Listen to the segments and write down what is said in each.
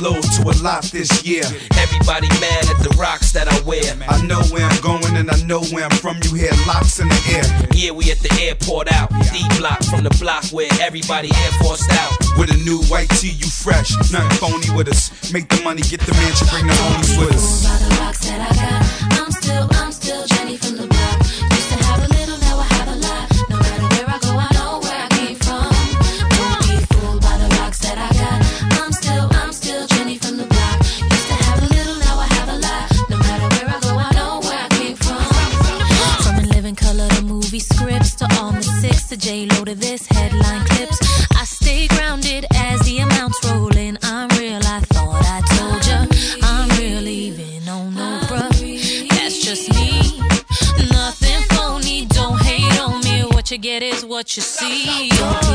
low to a lot this year. Everybody mad at the rocks that I wear. I know where I'm going and I know where I'm from. You hear locks in the air. Yeah, we at the airport out. D block from the block where everybody air forced out. With a new white tee, you fresh. Nothing phony with us. Make the money, get the mansion, bring the homies with us. I'm still, I'm still Jenny from the block. Used to what you see.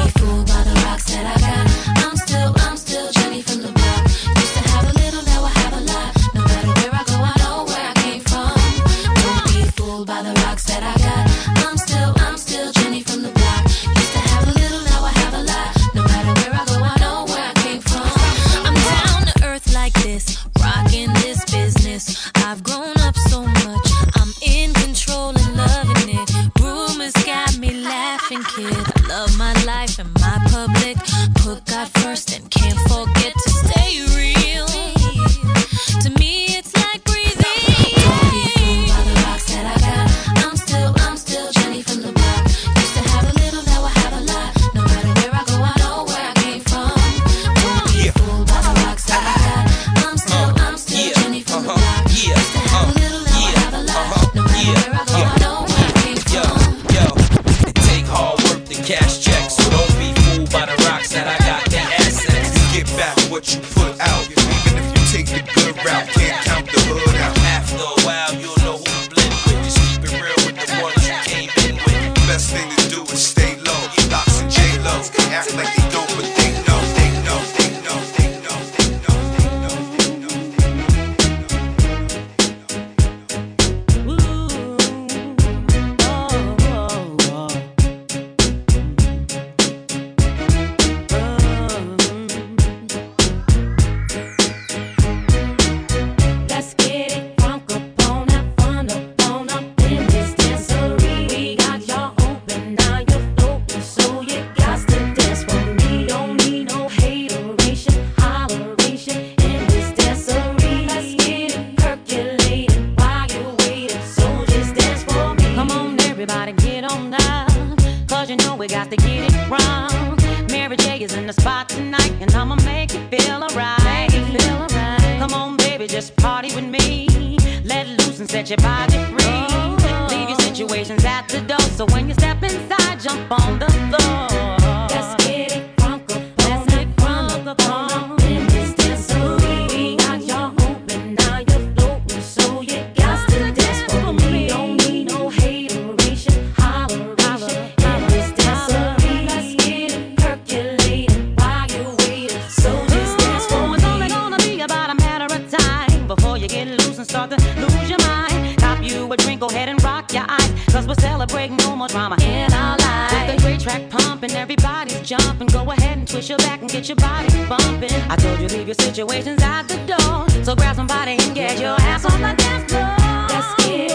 push your back and get your body bumping. I told you leave your situations out the door. So grab somebody and get your ass on the dance floor. Let's get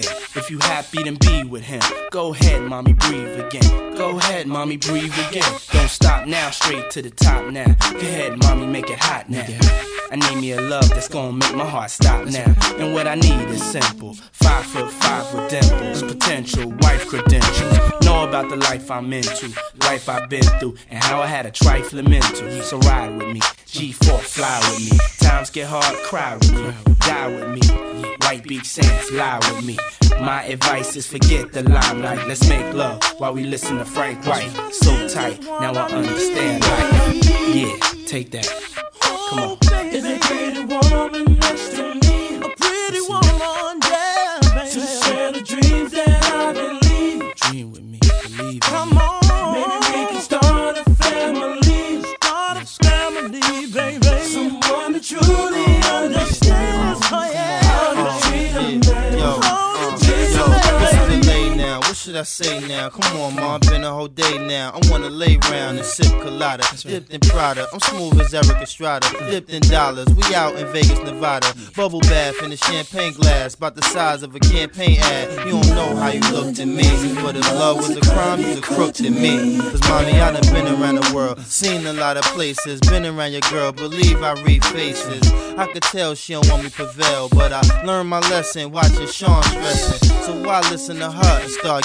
happy then be with him. Go ahead, mommy, breathe again. Go ahead, mommy, breathe again. Don't stop now, straight to the top now. Go ahead, mommy, make it hot now. I need me a love that's gonna make my heart stop now. And what I need is simple. Five foot five with dimples, potential wife credentials. Know about the life I'm into, life I've been through, and how I had a trifling mental. So ride with me, G4, fly with me. Times get hard, cry with me, die with me. White Beach Saints, lie with me. My advice is forget the limelight. Let's make love while we listen to Frank White. So tight, now I understand life. Yeah, take that. Come on. Is a should I say now? Come on, ma, been a whole day now. I wanna lay round and sip colada, dipped in Prada. I'm smooth as Erik Estrada, dipped in dollars. We out in Vegas, Nevada. Bubble bath in a champagne glass, about the size of a campaign ad. You don't know how you looked at me, but if love was a crime, you's a crook to me. Cause mommy, I done been around the world, seen a lot of places, been around your girl. Believe I read faces. I could tell she don't want me prevail, but I learned my lesson watching Sean stressing. So why listen to her and start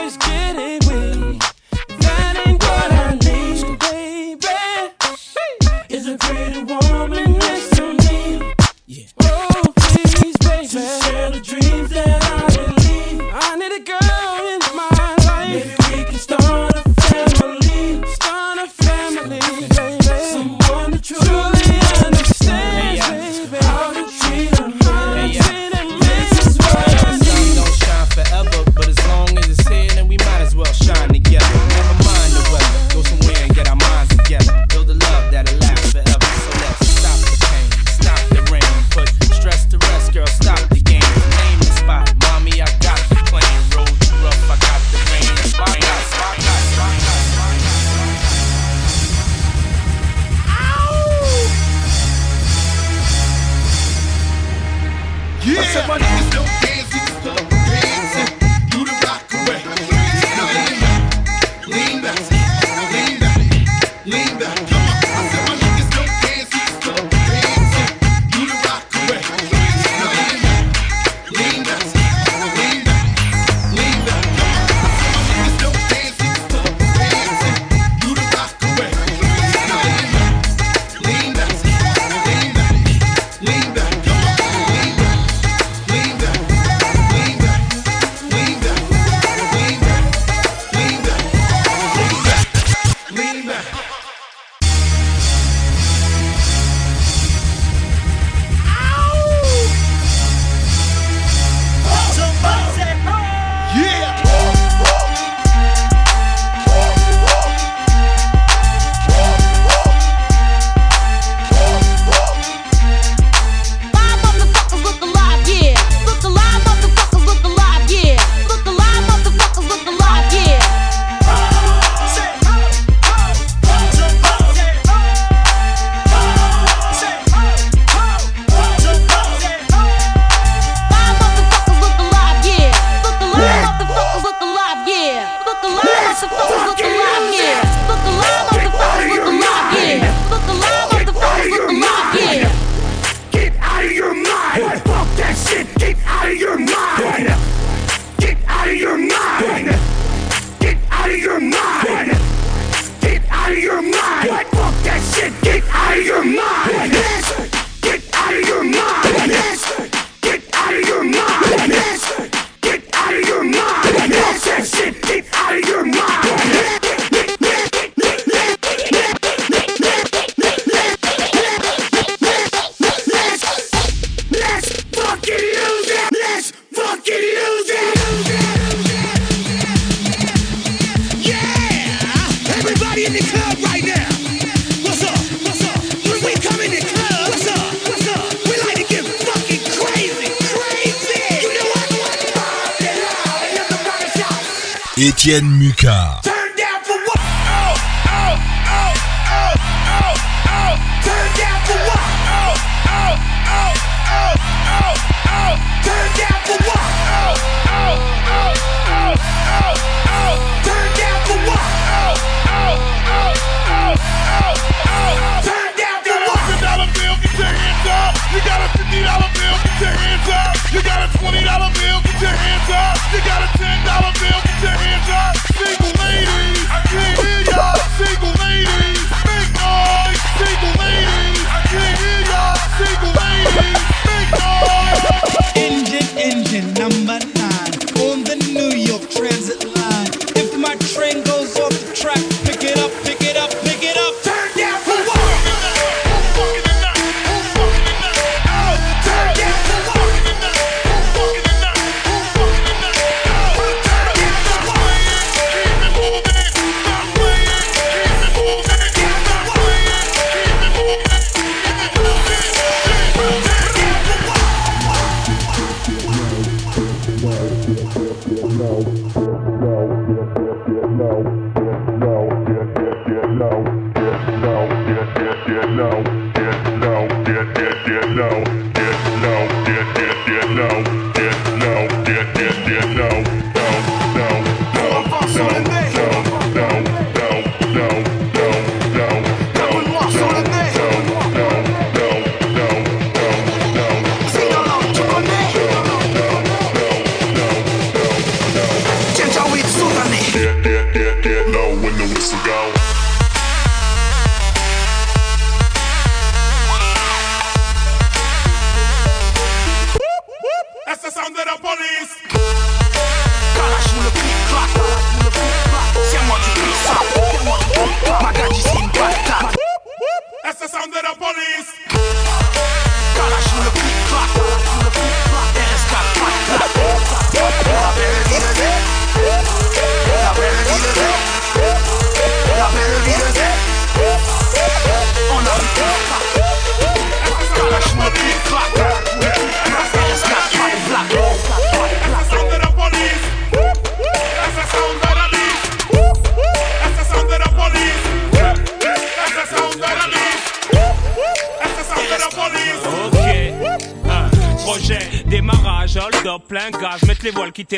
Always getting weak. That ain't what I need, baby. Is a pretty woman next to me. Yeah. Oh, please, baby. To share the dreams that Etienne Muka.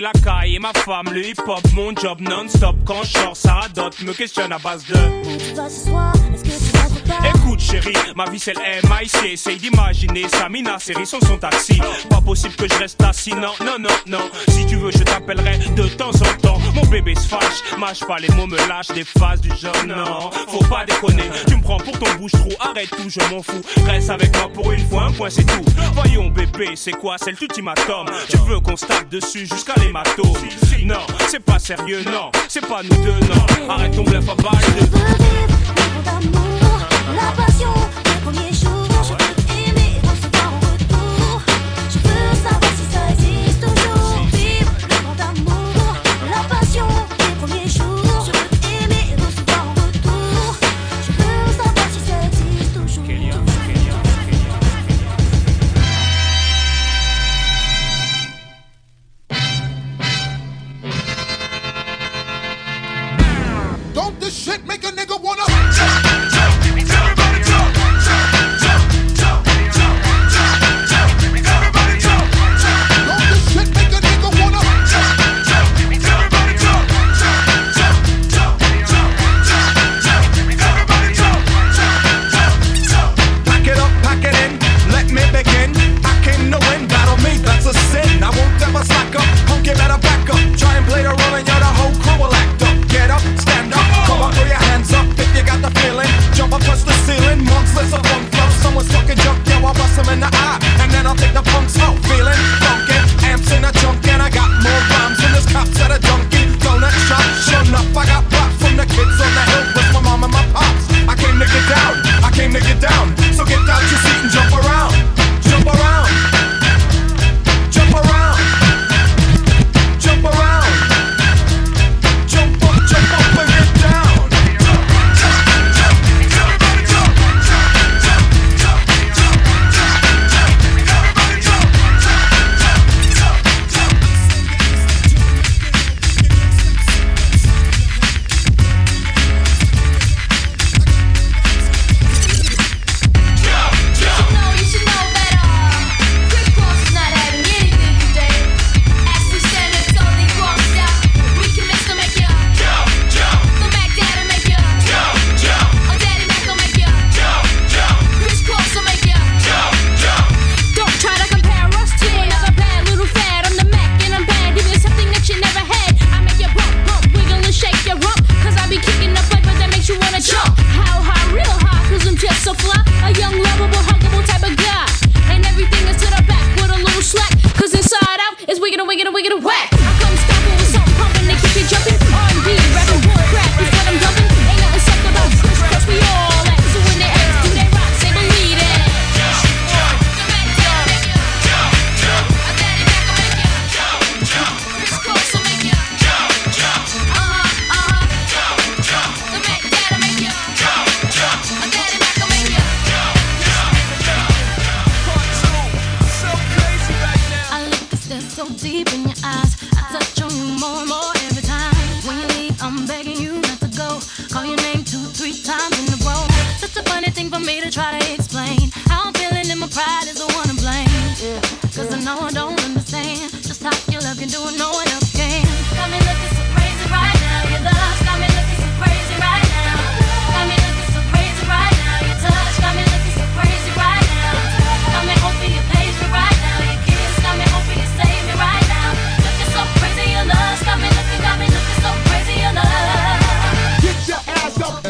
La caille et ma femme, le hip-hop, mon job non-stop. Quand je sors, Sarah Dot me questionne à base de. Est-ce que Écoute, chérie, ma vie c'est le MIC. Essaye d'imaginer Samina, série sans son taxi. Pas possible que je reste assis, non, non, non, non. Si tu veux, je t'appellerai de temps en temps. Mon bébé se fâche, mâche pas les mots, me lâche des phases du jeune. Non, faut pas déconner. Tu me prends pour ton bouche-trou, arrête tout, je m'en fous. Reste avec moi pour une fois, un point c'est tout. Voyons bébé, c'est quoi, c'est l'ultimatum. Tu veux qu'on tape dessus jusqu'à l'hématome. Non, c'est pas sérieux, non, c'est pas nous deux, non. Arrête ton bluff à balle.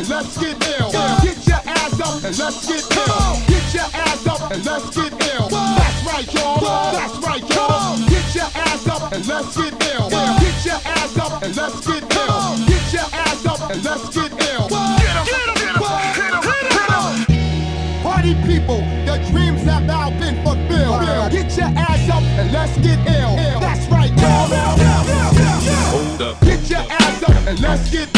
And let's get ill. Get your ass up and let's get ill. Get your ass up and let's get ill. That's right, y'all. That's right, y'all. Get your ass up and let's get ill. Get your ass up and let's get ill. Get your ass up and let's get ill. Get 'em, get 'em, hit 'em, hit 'em. Party people, your dreams have now been fulfilled. Get your ass up and let's get ill. That's right, y'all. Hold up. Get your ass up and let's get ill. Get your ass up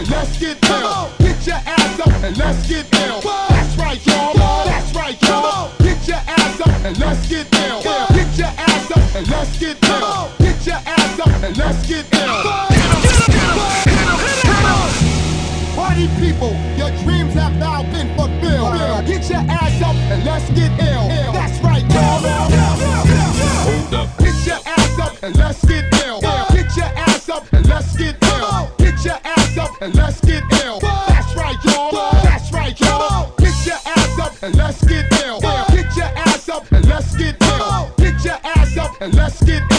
and let's get ill. Get your ass up and let's get ill. That's right, y'all. That's right, y'all. Get your ass up and let's get ill. Get your ass up and let's get ill. Get your ass up and let's get ill. Party people, your dreams have now been fulfilled. Get your ass up and let's get ill. And let's get ill. That's right, y'all. That's right, y'all. Get your ass up and let's get ill. Get your ass up and let's get ill. Get your ass up and let's get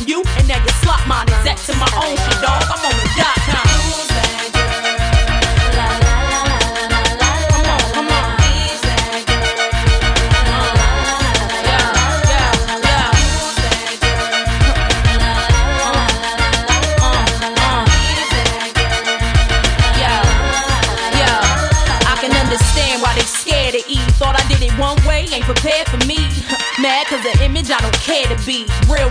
from you, and now you slot mine. Exact to my own shit, dog. I'm on the dot com. Come on, come on. Yeah, yeah, yeah. Yeah, yeah. I can understand why they scared to eat. Thought I did it one way, ain't prepared for me. Mad cause the image I don't care to be. Real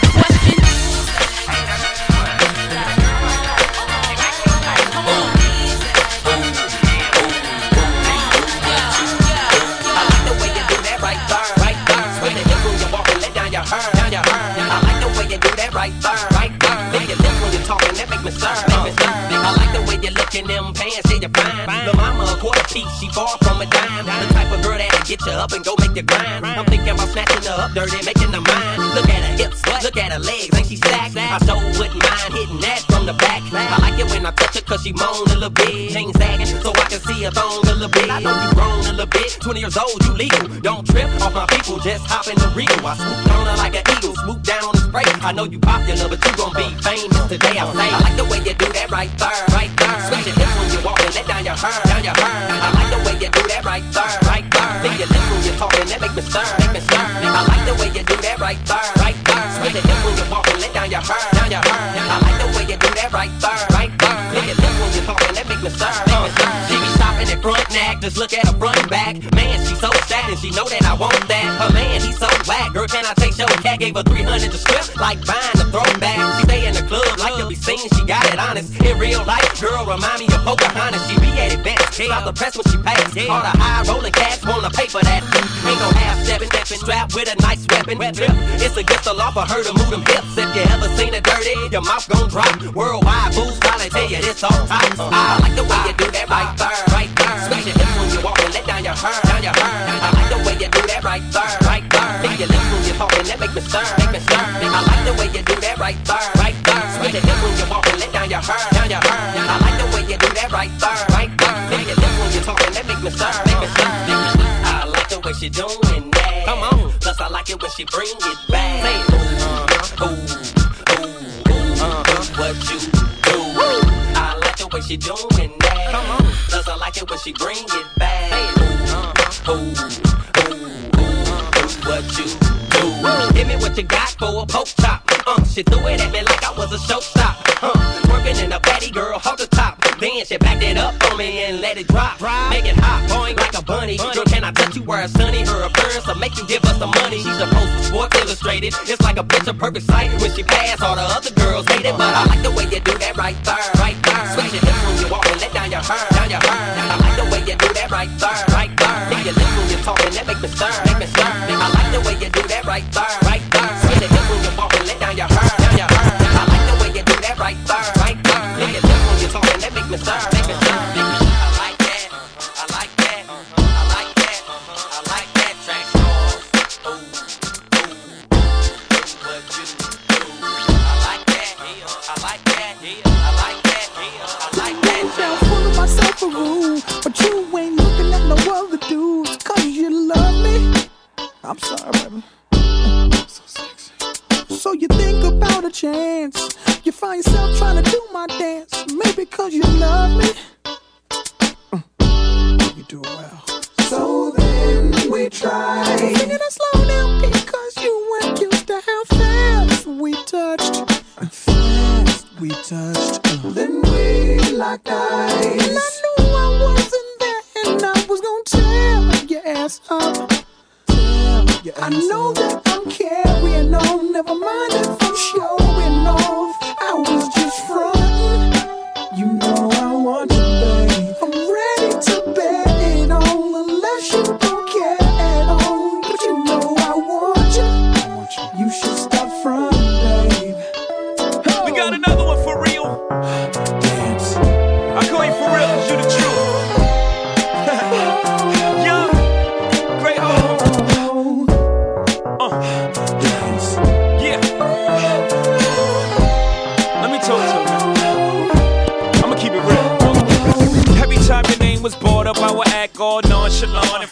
rocking them pants, say you're fine. fine. The mama a quarter piece, she far from a dime. Not the type of girl that'll get you up and go make the grind. I'm thinking about snatching her up dirty, making her mine. Look at her hips, look at her legs, and she stacked. I so wouldn't mind hitting that from the back. I like it when I touch her cause she moan a little bit. Chain sagging so I can see her thong a little bit. I know you grown a little bit, 20 years old, you legal. Don't trip off my people, just hop in the regal. I swoop on her like an eagle, swoop down on spray. I know you popular, but you gon' be famous today. I say, I like the way you do that right there, right there. Switch your hips when you walk and let down your hair, down your hair. I like the way you do that right there, right there. Think your lips when you're talking, that make me stir, make me stir. I like the way you do that right there, right there. Switch your hips when you walk and let down your hair, down your hair. I like the way you do that right there, right there. Think your lips when you're talking, that make me stir, make me stir. She be stopping at front neck, just look at her front back. Man, she so sad and she know that I want that. Her man, he so whack. Girl, can I your cat? Gave her 300 to strip, like buying a throwback. She stay in the club, like to be seen. She got it honest. In real life, girl, remind me of Pocahontas. She be at events, stop the press when she pass. All the high rolling cats wanna pay for that. Ain't no half stepping, stepping, strapped with a nice weapon. It's against the law for her to move them hips. If you ever seen it dirty, your mouth gon' drop. Worldwide booze, probably tell you this all time. I like the way you do that right there, right there. Switch your hips when you walk and let down your hair, down your hair. I like the way you do that right there, right there. Think your lips when you're talking, that make me stir, make me stir. I like the way you do that right there, right there. Switch your when you walk let down your hair, down your hair. I like the way you do that right there, right there. Your lips when you're talking, that make me stir, make me stir. I like the way she doing that. Come on. Plus I like it when she bring it back. Say, ooh, ooh, ooh, ooh, uh, what you do. I like the way she doing that. Come on. Plus I like it when she bring it back. Say, ooh, ooh, ooh, ooh, ooh, what you Give me what you got for a poke chop. Uh, she threw it at me like I was a showstop. Uh, working in a fatty girl, hold the top. Then she backed it up on me and let it drop. Make it hot, boing like a bunny. Girl, can I touch you where it's sunny? Her appearance will make you give us some money. She's supposed to Sports Illustrated. It's like a picture perfect sight. When she pass, all the other girls hate it. But I like the way you do that right there, right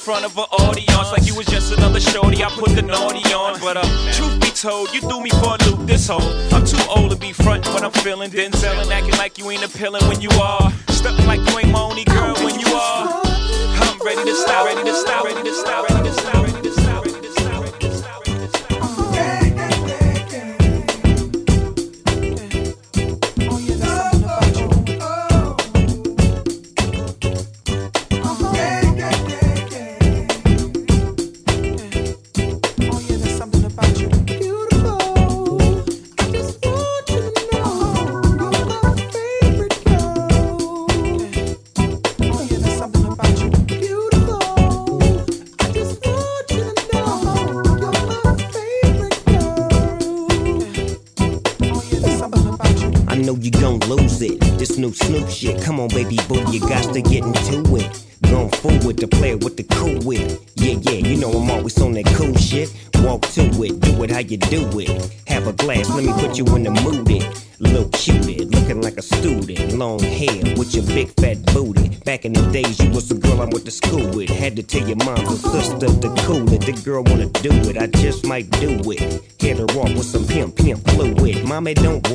front of an audience like you was just another shorty. I put the naughty on, but uh, truth be told, you threw me for a loop this whole. I'm too old to be front what I'm feeling, then selling, acting like you ain't appealing when you are. Stepping like you ain't my only girl when you are. I'm ready to stop, ready to stop, ready to stop, ready to stop, ready to stop, shit. Come on, baby boo, you got to get into it. gon' fool with the player with the cool wit. Yeah, yeah, you know I'm always on that cool shit. Walk to it, do it how you do it. Have a glass, let me put you in the mood. It. Little cutie, looking like a student. Long hair with your big fat booty. Back in the days, you was the girl I went to school with. Had to tell your mom or sister to cool it. The girl wanna do it, I just might do it. Get her off with some pimp, pimp fluid. Mommy, don't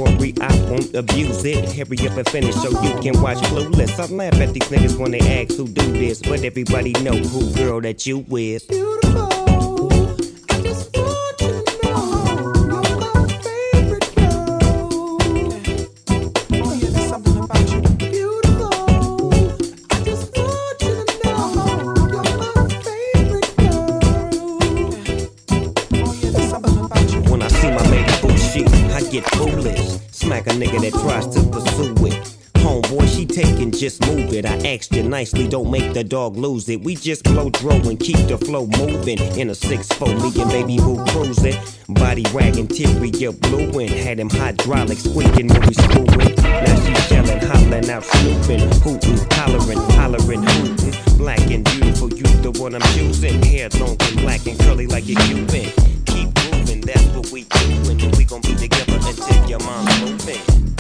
abuse it. Hurry up and finish so you can watch Clueless. I laugh at these niggas when they ask who do this, but everybody know who girl that you with. When just move it. I asked you nicely, don't make the dog lose it. We just blow dro and keep the flow moving. In a 6-4, me and baby boo cruising. Body wagging, interior blue and had him hydraulic squeaking when we screwing. Now she yelling, hollering out, snooping, hooting, hollering, hollering, hooting. Black and beautiful, you the one I'm choosing. Hair long and black and curly like a Cuban. Keep moving, that's what we doing. And we gon' be together until your mom's moving.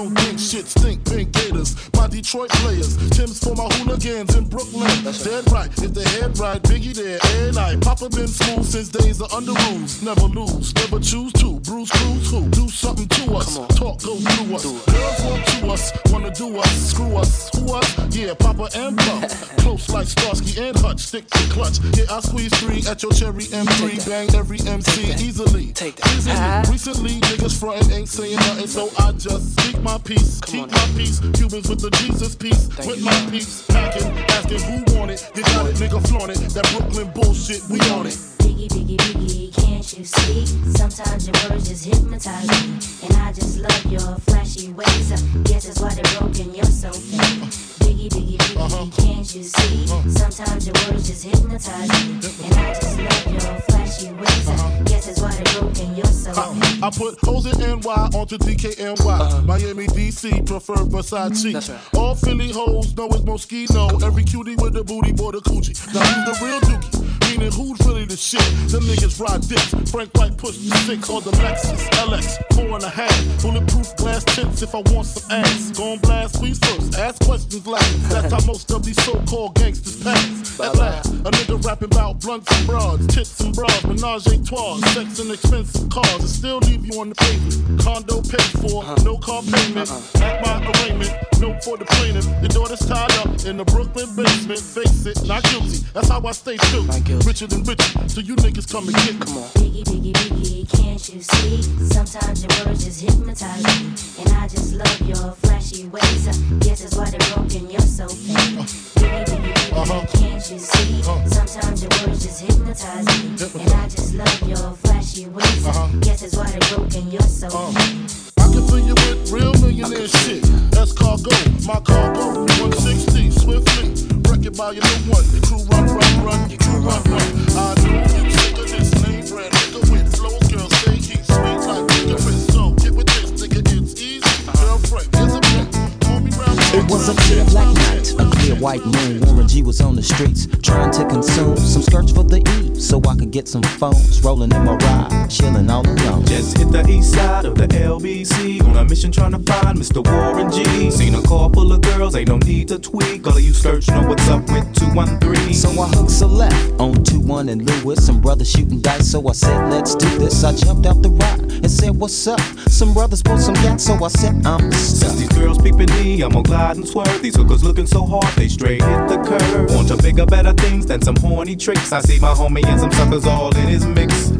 Don't think shit stink. Pink Gators, my Detroit players. Tim's for my hooligans in Brooklyn. That's Dead right, if they head right, Biggie there, and I. Papa been smooth since days of under rules. Never lose, never choose to. Bruce Cruz who? Do something to us. Talk go through us. Girls want to us, wanna do us. Screw us, who us? Yeah, Papa and Pump. Close like Starsky and Hutch. Stick to clutch. Yeah, I squeeze three at your cherry M3. Bang every MC easily. Take that. Easily. Recently, niggas frontin' ain't saying nothing, so I just speak my peace. Keep my peace. Cubans with the Jesus peace. with my peace. Packing, asking who want it. You got it, nigga, flaunt it. That Brooklyn bullshit, we on it. Biggie, biggie, biggie, can't you see? Sometimes your words just hypnotize me. And I just love your flashy ways. Guess that's why they're broken, you're so fake. Biggie, biggie, uh-huh. biggie, can't you see? Uh-huh. Sometimes your words just hypnotize me. And I just love your flashy ways. Uh, Guess that's why they're broken, you're so fake. I put hoes in NY onto DKNY. Miami, DC, prefer Versace. Mm-hmm. All Philly hoes know it's Moschino. Every cutie with a booty, boy, the coochie. Now who's the real dookie? Meaning who's really the shit? Them niggas ride dicks. Frank White push the six on the Lexus LX, four and a half. Bulletproof glass tips if I want some ass. Gon' blast, squeeze first, ask questions last. That's how most of these so-called gangsters pass. At last, a nigga rapping about blunts and broads, tits and bras, menage a trois, sex and expensive cars, and still leave you on the pavement. Condo paid for, no car payment. At my arraignment, no for the plaintiff. Your daughter's tied up in the Brooklyn basement. Face it, not guilty. That's how I stay true. Richer than richer, so you niggas come and get me. Biggie, biggie, biggie, can't you see? Sometimes your words just hypnotize me. And I just love your flashy ways. Uh, Guess that's why they're broken, you're so fake. Biggie, biggie, can't you see? Uh-huh. Sometimes your words just hypnotize me. And I just love your flashy ways. Uh, Guess that's why they're broken, you're so uh-huh. fake. I can fill you with real millionaire shit. That's cargo, my cargo, 160, swiftly. Wreck it by your new one. Crew run, run, run, crew run, run. I know It was a clear black night, white moon. Warren G was on the streets trying to consume some skirts for the eve so I could get some phones rolling in my ride, chilling all alone. Just hit the east side of the LBC on a mission trying to find Mr. Warren G. Seen a car full of girls, ain't no need to tweak. All of you search know what's up with 213. So I hooked a left on 2 1 and Lewis. Some brothers shooting dice, so I said, let's do this. I jumped out the ride and said, what's up? Some brothers pulled some gas, so I said, I'm stuck. Since these girls peeping me, I'm gonna glide and swerve. These hookers looking so hard, they straight hit the curve. Want to bigger, better things than some horny tricks. I see my homie and some suckers all in his mix.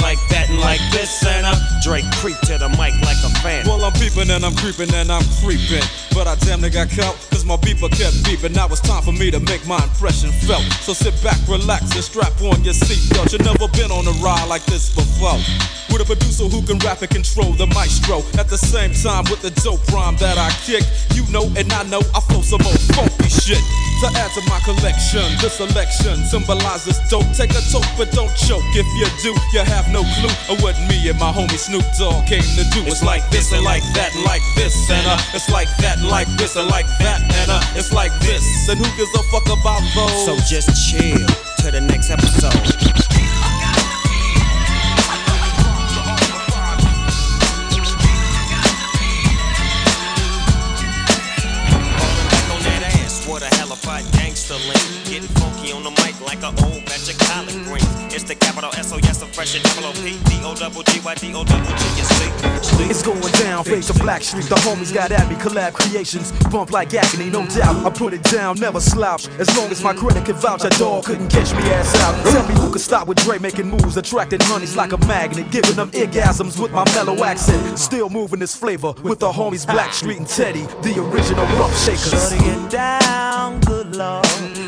like that and like this and uh, Drake creep to the mic like a fan. Well, I'm peeping and I'm creeping and I'm creeping. But I damn near got caught, cause my beeper kept beeping. Now it's time for me to make my impression felt. So sit back, relax, and strap on your seatbelt. You've never been on a ride like this before. With a producer who can rap and control the maestro. At the same time, with the dope rhyme that I kick. You know, and I know I flow some old funky shit. To add to my collection, this selection symbolizes dope. Take a toke, but don't choke. If you do, you have no clue of what me and my homie Snoop Dogg came to do. It's like this and like that and like this and uh, it's like that like this and like that and uh, it's like this. And who gives a fuck about those? So just chill to the next episode. on that ass. What a hellified gangster link. Getting funky on the mic like an old batch of collard greens. It's the capital S-O-S of fresh and double O-P. D-O-double-G-Y-D-O-double-G, you see? It's going down, face to Black Street. The homies got at me, collab creations. Bump like agony, no doubt. I put it down, never slouch. As long as my credit can vouch, a dog couldn't catch me ass out. Tell me who could stop with Dre making moves, attracting honeys like a magnet, giving them orgasms with my mellow accent. Still moving this flavor with the homies Black Street and Teddy, the original rough shakers. Shutting it down, good lord.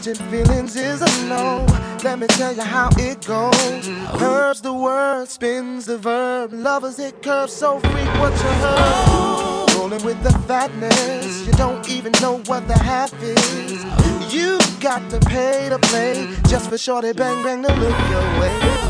Catching feelings is a no. Let me tell you how it goes. Curves the word, spins the verb. Lovers it curves so what you heard. Rolling with the fatness, you don't even know what the half is. You got to pay to play just for shorty bang bang to look your way.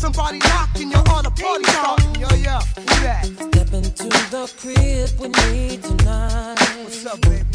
somebody knocking, you're on a party. Yo, yo, who that? Step into the crib with me tonight. What's up, baby?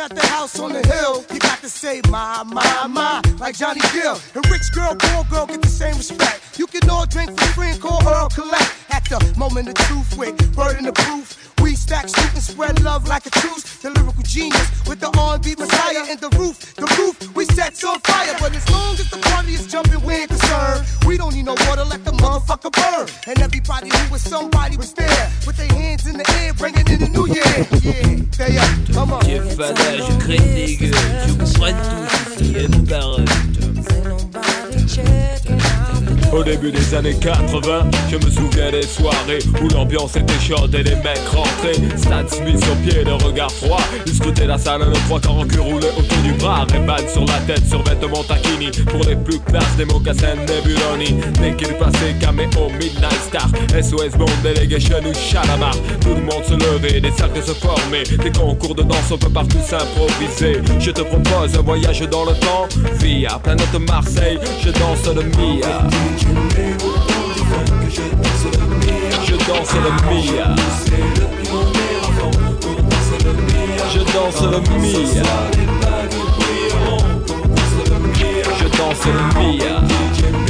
At the house on the hill, you got to say my, my, my, like Johnny Gill. And rich girl, poor girl get the same respect. You can all drink for free and call Earl Collect. At the moment of truth with word in the proof. We stack, shoot, and spread love like a truce. The lyrical genius with the R&B messiah and the roof. The roof we set on fire. But as long as the party is jumping, we ain't concerned. We don't need no water, let the motherfucker burn. And everybody who was somebody was there with their hands in the air, bringing in the new year. Yeah, they up, come on. Jeff Fada, je craigne des gueules, je comprends tout ici, une parole. Au début des années 80, je me souviens des soirées où l'ambiance était chaude et les mecs rentraient. Stan Smith sur pied, le regard froid. Ils scrutaient la salle, nos trois quarts en cul roulés autour du bras. Ray-Ban sur la tête, sur vêtements taquini. Pour les plus classes, des mocassins Nebuloni. Dès qu'il passait, caméo, Midnight Star. SOS Bond, Delegation ou Chalamar. Tout le monde se levait, des cercles se formaient. Des concours de danse, on peut partout s'improviser. Je te propose un voyage dans le temps. Via planète Marseille, je danse le Mia je danse le mia. Je danse le mia. Je danse le mia. Je danse le mia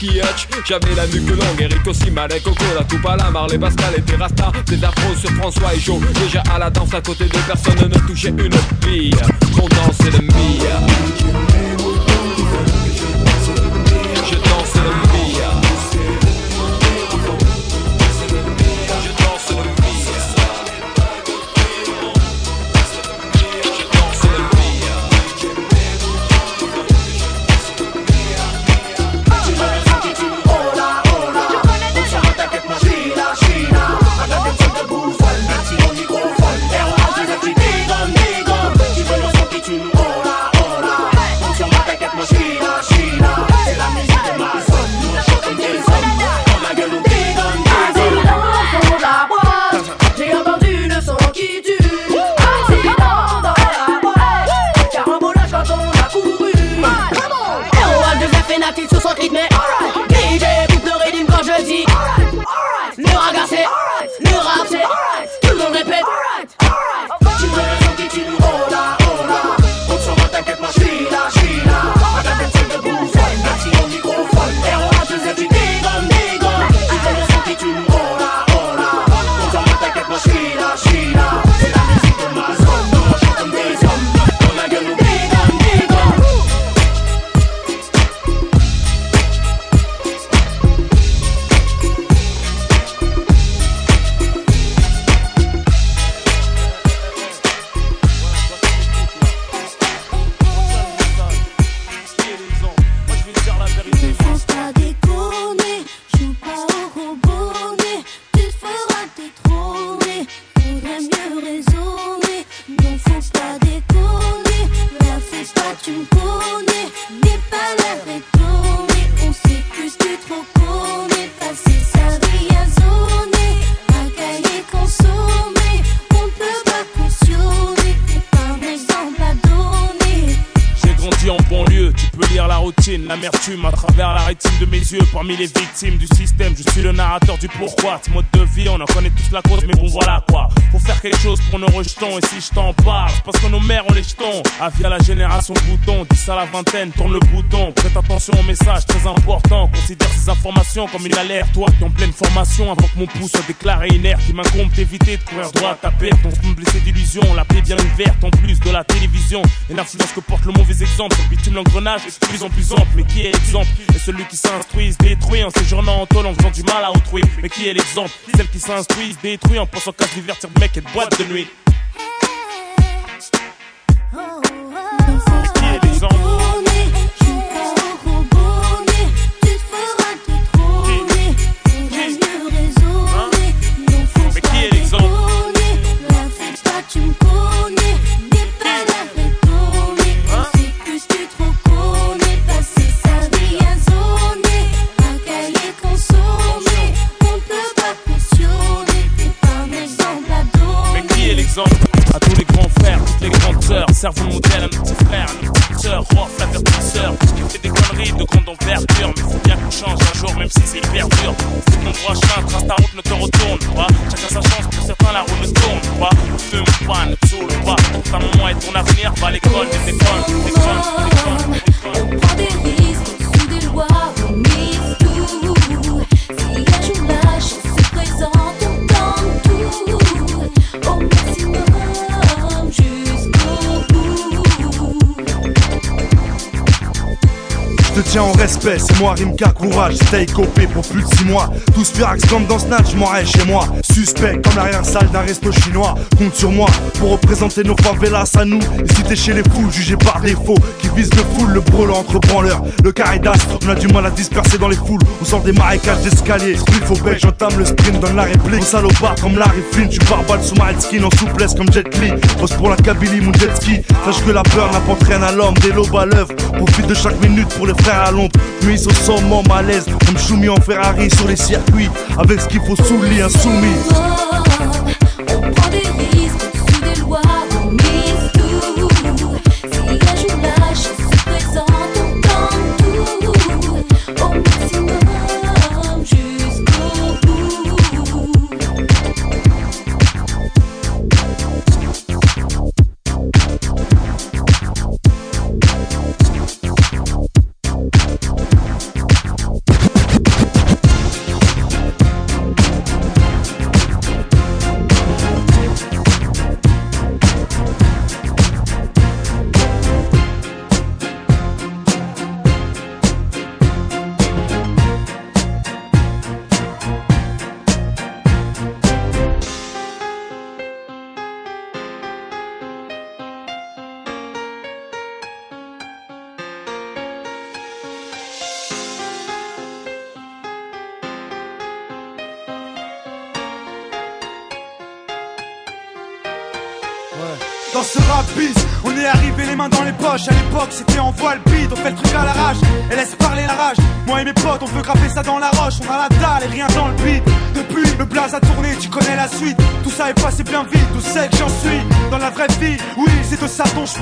J'avais la nuque longue, Eric aussi, Malek, Coco, la coupe à la Marley, Pascal et Terrasta. Des afros sur François et Joe. Déjà à la danse à côté de personne ne touchait une bille. Qu'on dansait le Mia. Le son qui Parmi les victimes du système, je suis le narrateur du pourquoi. Pour nos rejetons, et si je t'en parle, parce que nos mères ont les jetons. Ah, via la génération bouton, 10 à la vingtaine, tourne le bouton. Prête attention au message très important. Considère ces informations comme une alerte. Toi qui en pleine formation, avant que mon pouce soit déclaré inerte, il m'incombe d'éviter de courir droit à ta perte. On se me blesser d'illusions, la paix bien ouverte en plus de la télévision. Et l'influence que porte le mauvais exemple sur bitume l'engrenage est de plus en plus ample. Mais qui est l'exemple? Et celui qui s'instruit se détruit en séjournant en tôle en faisant du mal à autrui. Mais qui est l'exemple? Celle qui s'instruit se détruit en pensant qu'à divertir de mecs et de boîtes de nuit. C'est moi Rimka Courage, stay copé pour plus de 6 mois. Tous Spirax comme dans Snatch, m'en chez moi. Suspect comme l'arrière-salle d'un resto chinois. Compte sur moi pour représenter nos favelas à nous. Et si t'es chez les fous, jugé par défaut, qui vise le foule, le brûlant entre branleurs. Le caridas, on a du mal à disperser dans les foules. On sort des marécages d'escalier. Sprint faut bec, j'entame le sprint, donne la réplique. Salopard comme Larry Flynn, tu balle sous ma skin en souplesse comme Jet Li. Pose pour la Kabylie, mon jet ski. Sache que la peur n'apporte rien à l'homme, des lobes à l'œuvre. Profite de chaque minute pour les frères à l'ombre. Nuit au sommet, malaise, comme Choumi en Ferrari sur les circuits. Avec ce qu'il faut sous le lit, insoumis.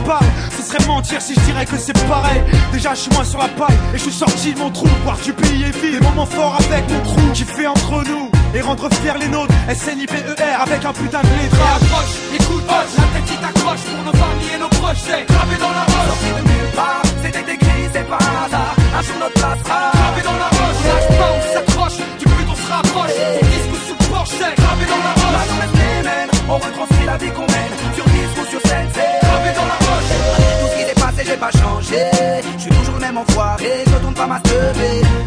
Parle. Ce serait mentir si je dirais que c'est pareil. Déjà, je suis moins sur la paille et je suis sorti de mon trou. Voir du pays est vide, des moments forts avec mon crew qui fait entre nous. Et rendre fiers les nôtres, SNIPER avec un putain de lettrage. Approche, écoute, hoche, la tête qui t'accroche pour nos familles et nos proches, c'est gravé dans la roche. Sorti de nulle part, c'était écrit, c'est pas un hasard. Un jour notre place sera enfoiré, je retourne pas ma.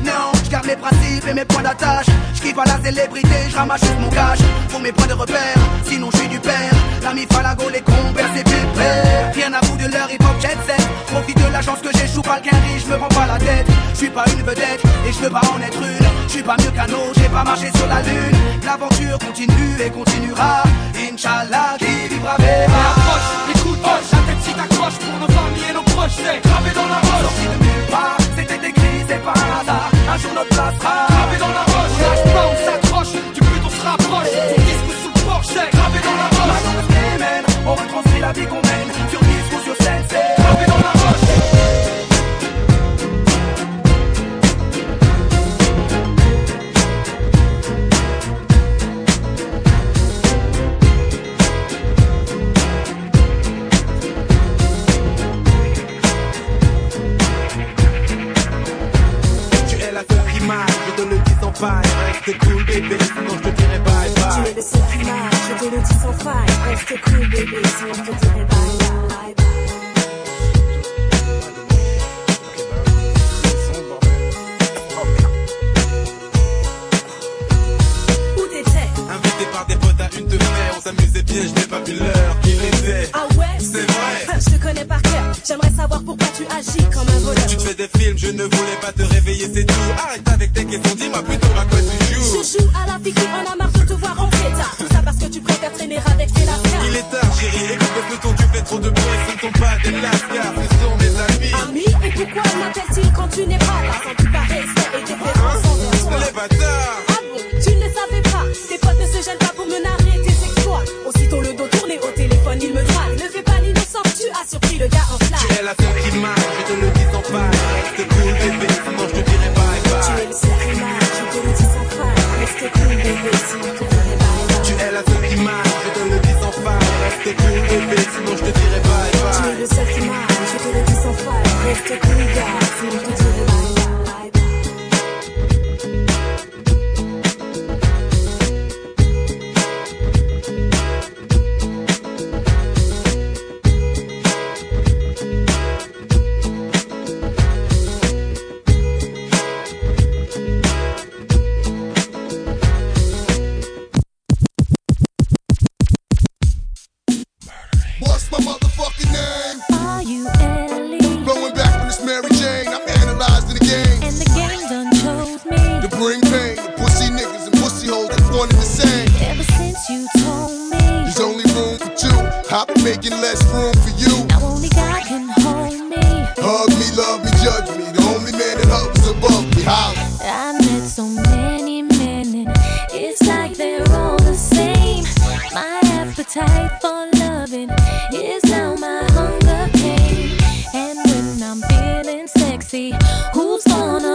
Non, je garde mes principes et mes points d'attache. Je kiffe à la célébrité, je ramasse juste mon cash. Pour mes points de repère, sinon je suis du père. L'ami Falago, les compères, c'est pépère. Rien à vous de leur hip hop jet set. Profite de la chance que j'échoue pas le riche, je me prends pas la tête. Je suis pas une vedette et je veux pas en être une. Je suis pas mieux qu'un autre, j'ai pas marché sur la lune. L'aventure continue et continuera. Inch'Allah, qui vivra verra. Approche, écoute, hoche, la tête si t'accroches pour nos familles et nos proches, c'est gravé dans la roche. Part, c'était écrit, c'est pas un hasard. Un jour notre place sera gravé dans la roche. On lâche pas, on s'accroche, du but on se rapproche. Sur disque ou sous le porche, gravé dans la roche. Démène, on retranscrit la vie qu'on faille. Reste cool bébé, sinon je te dirai bye Tu bye. es le seul qui je te le dis sans faille. Reste cool, bébé, sinon je te dirai bye bye. Où t'étais? Invité par des potes à une de on s'amusait bien, je n'ai pas vu l'heure qu'il était. Ah ouais? C'est vrai. Je te connais par cœur, j'aimerais savoir pourquoi tu agis comme un voleur. Tu te fais des films, je ne voulais pas te réveiller, c'est tout. Arrête avec tes ce ne sexy, who's gonna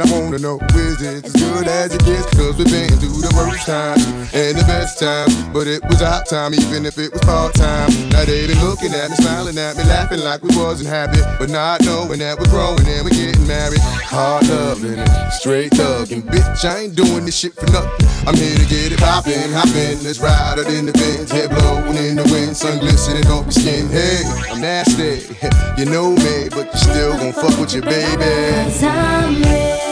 and I wanna know is it as good as it gets? Cause we've been through the worst times and the best times, but it was our time, even if it was part time. Now they been looking at me, smiling at me, laughing like we wasn't happy, but not knowing that we're growing and we're getting married. Hard loving and straight thugging, bitch, I ain't doing this shit for nothing. I'm here to get it poppin', hoppin', let's ride out in the Benz, head blowing in the wind, sun glistening off your skin. Hey, I'm nasty, you know me, but you still gon' fuck with your baby. Cause I'm real.